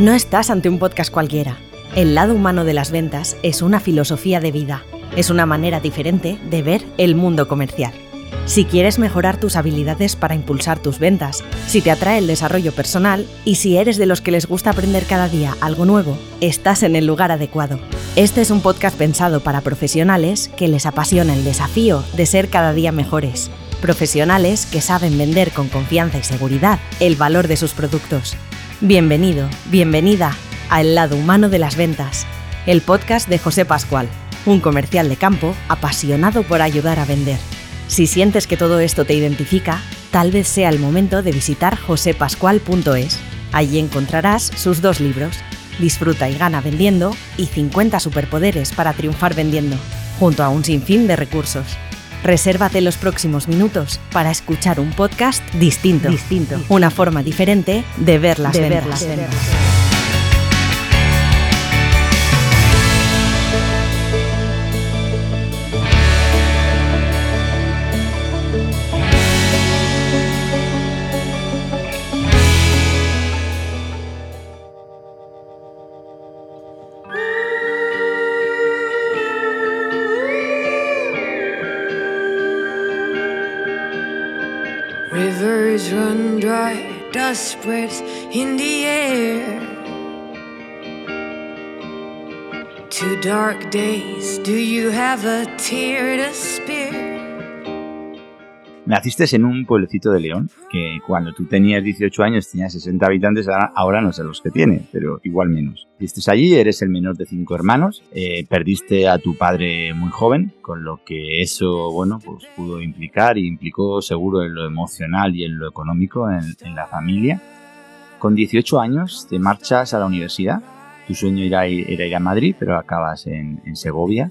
No estás ante un podcast cualquiera. El lado humano de las ventas es una filosofía de vida. Es una manera diferente de ver el mundo comercial. Si quieres mejorar tus habilidades para impulsar tus ventas, si te atrae el desarrollo personal y si eres de los que les gusta aprender cada día algo nuevo, estás en el lugar adecuado. Este es un podcast pensado para profesionales que les apasiona el desafío de ser cada día mejores. Profesionales que saben vender con confianza y seguridad el valor de sus productos Bienvenido, bienvenida a El lado humano de las ventas, el podcast de José Pascual, un comercial de campo apasionado por ayudar a vender. Si sientes que todo esto te identifica, tal vez sea el momento de visitar josepascual.es. Allí encontrarás sus dos libros, Disfruta y gana vendiendo y 50 superpoderes para triunfar vendiendo, junto a un sinfín de recursos. Resérvate los próximos minutos para escuchar un podcast distinto, distinto. una forma diferente de ver las de spreads in the air. Two dark days, do you have a tear to spare? Naciste en un pueblecito de León, que cuando tú tenías 18 años tenía 60 habitantes, ahora, no sé los que tiene, pero igual menos. Naciste allí, eres el menor de cinco hermanos, eh, perdiste a tu padre muy joven, con lo que eso, bueno, pues pudo implicar y implicó seguro en lo emocional y en lo económico en, la familia. Con 18 años te marchas a la universidad, tu sueño era ir, a Madrid, pero acabas en Segovia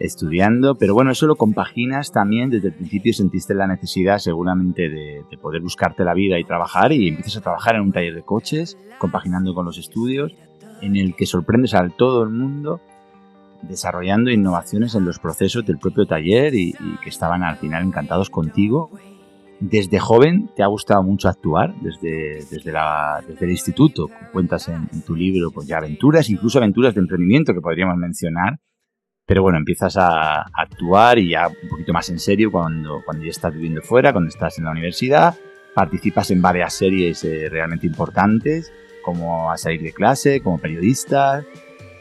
estudiando, pero bueno, eso lo compaginas también, desde el principio sentiste la necesidad seguramente de, poder buscarte la vida y trabajar y empiezas a trabajar en un taller de coches, compaginando con los estudios, en el que sorprendes a todo el mundo desarrollando innovaciones en los procesos del propio taller y, que estaban al final encantados contigo. Desde joven te ha gustado mucho actuar, desde, desde, la, desde el instituto, cuentas en, en tu libro pues ya aventuras, incluso aventuras de emprendimiento que podríamos mencionar, pero bueno, empiezas a, actuar y ya un poquito más en serio cuando, cuando ya estás viviendo fuera, cuando estás en la universidad, participas en varias series eh, realmente importantes, como a salir de clase, como periodista,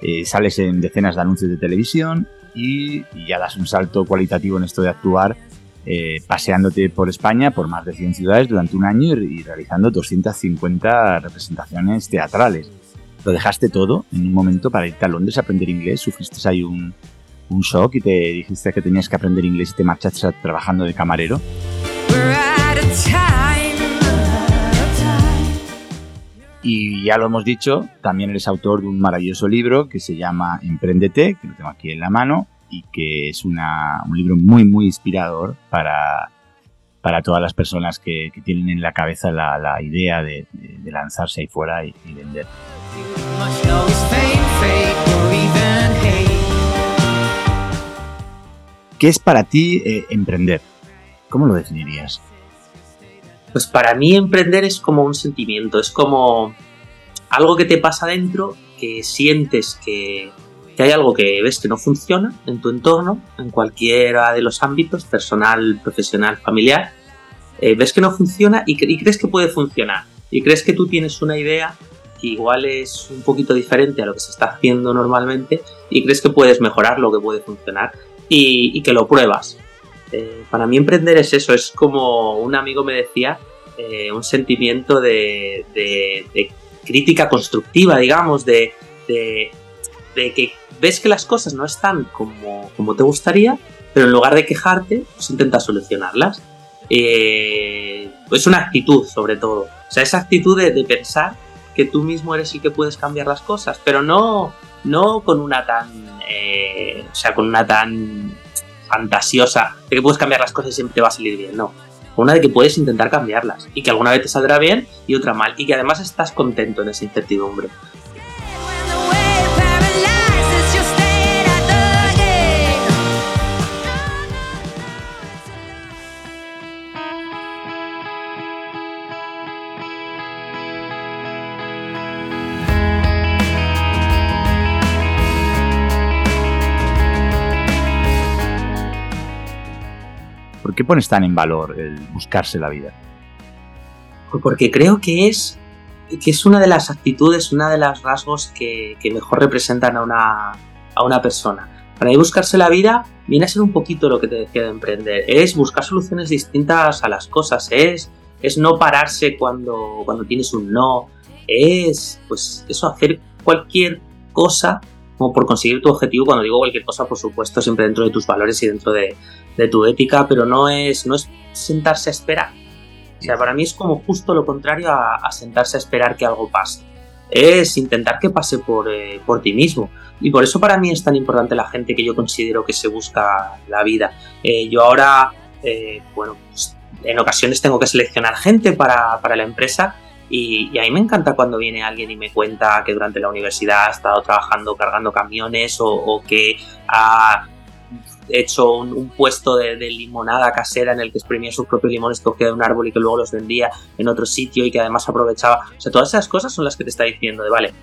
eh, sales en decenas de anuncios de televisión y, ya das un salto cualitativo en esto de actuar, eh, paseándote por España, por más de 100 ciudades durante un año y, y realizando 250 representaciones teatrales. Lo dejaste todo en un momento para irte a Londres a aprender inglés, sufriste ahí un, un shock y te dijiste que tenías que aprender inglés y te marchaste trabajando de camarero? Y ya lo hemos dicho, también eres autor de un maravilloso libro que se llama Emprendete, que lo tengo aquí en la mano, y que es una, un libro muy, muy inspirador para, para todas las personas que, que tienen en la cabeza la, la idea de, de, lanzarse ahí fuera y, y vender. ¿Qué es para ti eh, emprender? ¿Cómo lo definirías? Pues para mí emprender es como un sentimiento, es como algo que te pasa dentro, que sientes que, hay algo que ves que no funciona en tu entorno, en cualquiera de los ámbitos, personal, profesional, familiar, eh, ves que no funciona y, y, crees que puede funcionar. Y crees que tú tienes una idea que igual es un poquito diferente a lo que se está haciendo normalmente y crees que puedes mejorar lo que puede funcionar y, que lo pruebas. Eh, para mí emprender es eso, es como un amigo me decía, eh, un sentimiento de, crítica constructiva, digamos, de, que ves que las cosas no están como, como te gustaría, pero en lugar de quejarte, pues intentas solucionarlas. Eh, es una actitud sobre todo, o sea, esa actitud de, pensar que tú mismo eres el que puedes cambiar las cosas, pero no, no con una tan, eh, o sea, con una tan fantasiosa de que puedes cambiar las cosas y siempre va a salir bien, no. Una de que puedes intentar cambiarlas y que alguna vez te saldrá bien y otra mal y que además estás contento en esa incertidumbre. Qué pones tan en valor el buscarse la vida? Pues porque creo que es, que es una de las actitudes, una de los rasgos que, mejor representan a una, a una persona. Para mí buscarse la vida viene a ser un poquito lo que te decía de emprender. Es buscar soluciones distintas a las cosas. Es, es no pararse cuando, cuando tienes un no. Es, pues, eso, hacer cualquier cosa como por conseguir tu objetivo. Cuando digo cualquier cosa, por supuesto, siempre dentro de tus valores y dentro de, tu ética, pero no es, no es sentarse a esperar. O sea, para mí es como justo lo contrario a, sentarse a esperar que algo pase. Es intentar que pase por, eh, por ti mismo. Y por eso para mí es tan importante la gente que yo considero que se busca la vida. Eh, yo ahora, eh, bueno, pues, en ocasiones tengo que seleccionar gente para, para la empresa y, a mí me encanta cuando viene alguien y me cuenta que durante la universidad ha estado trabajando cargando camiones o, que ha hecho un, puesto de, limonada casera en el que exprimía sus propios limones cogía de un árbol y que luego los vendía en otro sitio y que además aprovechaba. O sea, todas esas cosas son las que te está diciendo de, vale,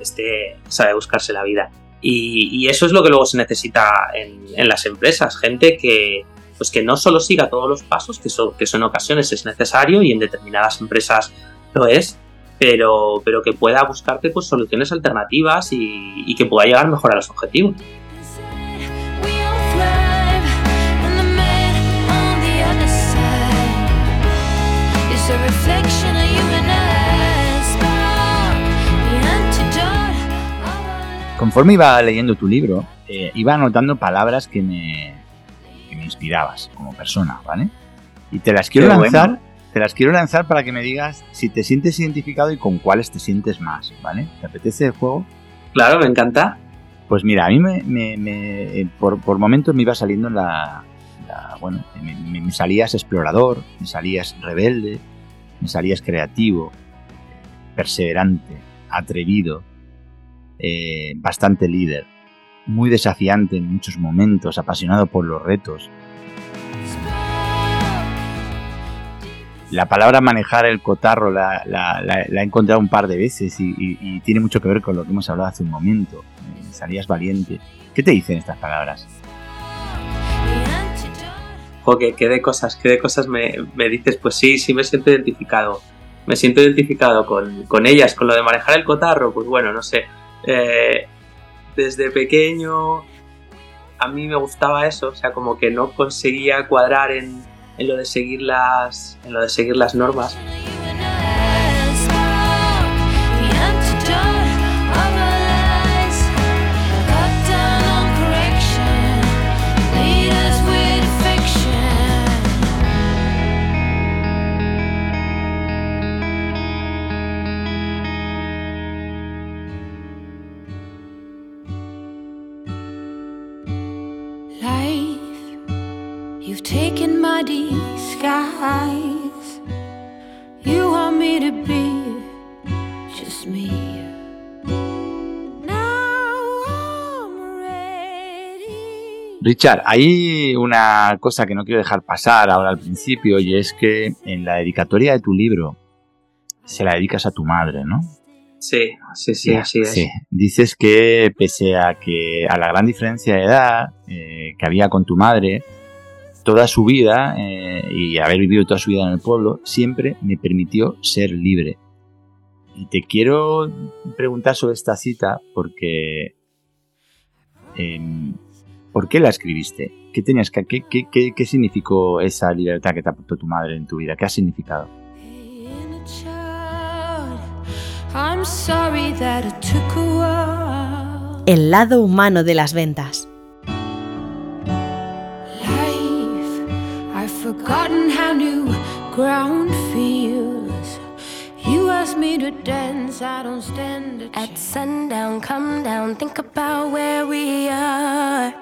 este sabe buscarse la vida. Y, eso es lo que luego se necesita en, las empresas, gente que, pues que no solo siga todos los pasos, que eso, que en ocasiones es necesario y en determinadas empresas lo es, pero, pero que pueda buscarte pues, soluciones alternativas y, y que pueda llegar mejor a los objetivos. Conforme iba leyendo tu libro, eh, iba anotando palabras que me, me inspirabas como persona, ¿vale? Y te las quiero lanzar, te las quiero lanzar para que me digas si te sientes identificado y con cuáles te sientes más, ¿vale? ¿Te apetece el juego? Claro, me encanta. Pues mira, a mí me, me, por, por, momentos me iba saliendo la, bueno, me, salías explorador, me salías rebelde, me salías creativo, perseverante, atrevido, eh, bastante líder, muy desafiante en muchos momentos, apasionado por los retos. La palabra manejar el cotarro la, he encontrado un par de veces y, tiene mucho que ver con lo que hemos hablado hace un momento. Salías valiente. ¿Qué te dicen estas palabras? Joder, ¿qué de cosas, qué de cosas me, dices? Pues sí, sí me siento identificado. Me siento identificado con, con ellas, con lo de manejar el cotarro, pues bueno, no sé eh, desde pequeño a mí me gustaba eso, o sea, como que no conseguía cuadrar en, en lo de seguir las, en lo de seguir las normas. Richard, hay una cosa que no quiero dejar pasar ahora al principio y es que en la dedicatoria de tu libro se la dedicas a tu madre, ¿no? Sí, sí, sí, así es. Dices que pese a que a la gran diferencia de edad eh, que había con tu madre, toda su vida eh, y haber vivido toda su vida en el pueblo, siempre me permitió ser libre. Y te quiero preguntar sobre esta cita porque em, ¿Por qué la escribiste? ¿Qué tenías que, qué, qué, qué, significó esa libertad que te aportó tu madre en tu vida? ¿Qué ha significado? El lado humano de las ventas. You ask me to dance, I don't stand a At sundown, come down, think about where we are.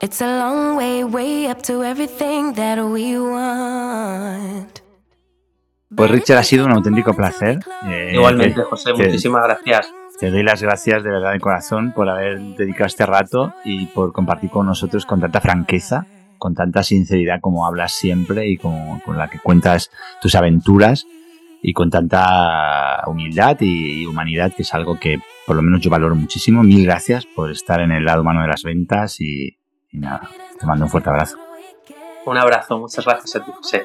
It's a long way, way up to everything that we want. Pues Richard, ha sido un auténtico placer. Eh, Igualmente, José, muchísimas gracias. Te doy las gracias de verdad de corazón por haber dedicado este rato y por compartir con nosotros con tanta franqueza, con tanta sinceridad como hablas siempre y con, con la que cuentas tus aventuras y con tanta humildad y humanidad, que es algo que por lo menos yo valoro muchísimo. Mil gracias por estar en el lado humano de las ventas y, y nada, te mando un fuerte abrazo. Un abrazo, muchas gracias a ti, José.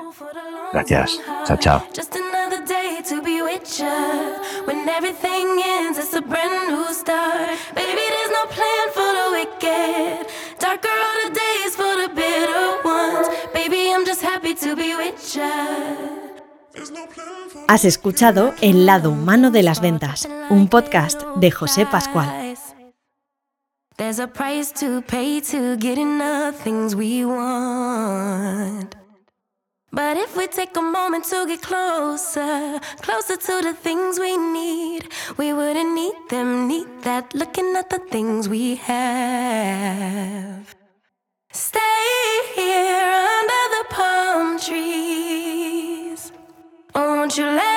Gracias. Chao, chao. Just another day to be with ya. When everything ends, it's a brand new start. Baby, there's no plan for the wicked. Darker are the days for the bitter ones. Baby, I'm just happy to be with. Has escuchado El lado humano de las ventas, un podcast de José Pascual. There's a price to pay to get enough things we want. But if we take a moment to get closer, closer to the things we need, we wouldn't need them, need that, looking at the things we have. Stay here under the palm trees. Won't you lay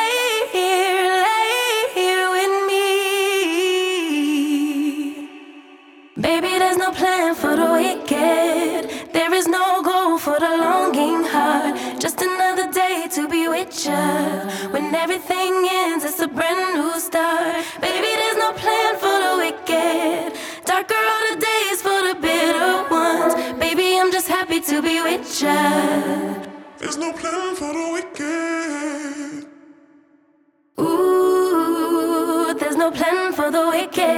everything ends, it's a brand new start. Baby, there's no plan for the wicked. Darker are the days for the bitter ones. Baby, I'm just happy to be with ya. There's no plan for the wicked. Ooh, there's no plan for the wicked.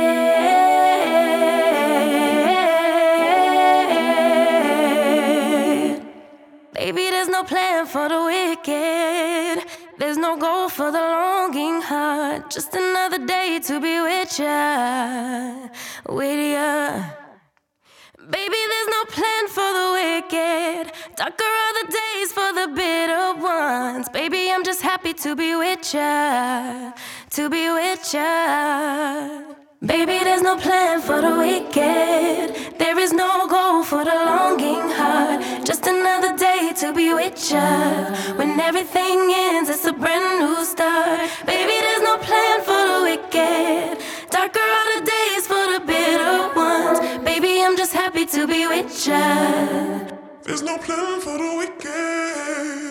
Baby, there's no plan for the wicked. There's no goal for the longing heart. Just another day to be with ya, with ya. Baby, there's no plan for the wicked. Darker are the days for the bitter ones. Baby, I'm just happy to be with ya, to be with ya. Baby, there's no plan for the wicked. There is no goal for the longing heart. Just another day to be with ya. When everything ends, it's a brand new start. Baby, there's no plan for the wicked. Darker are the days for the bitter ones. Baby, I'm just happy to be with ya. There's no plan for the wicked.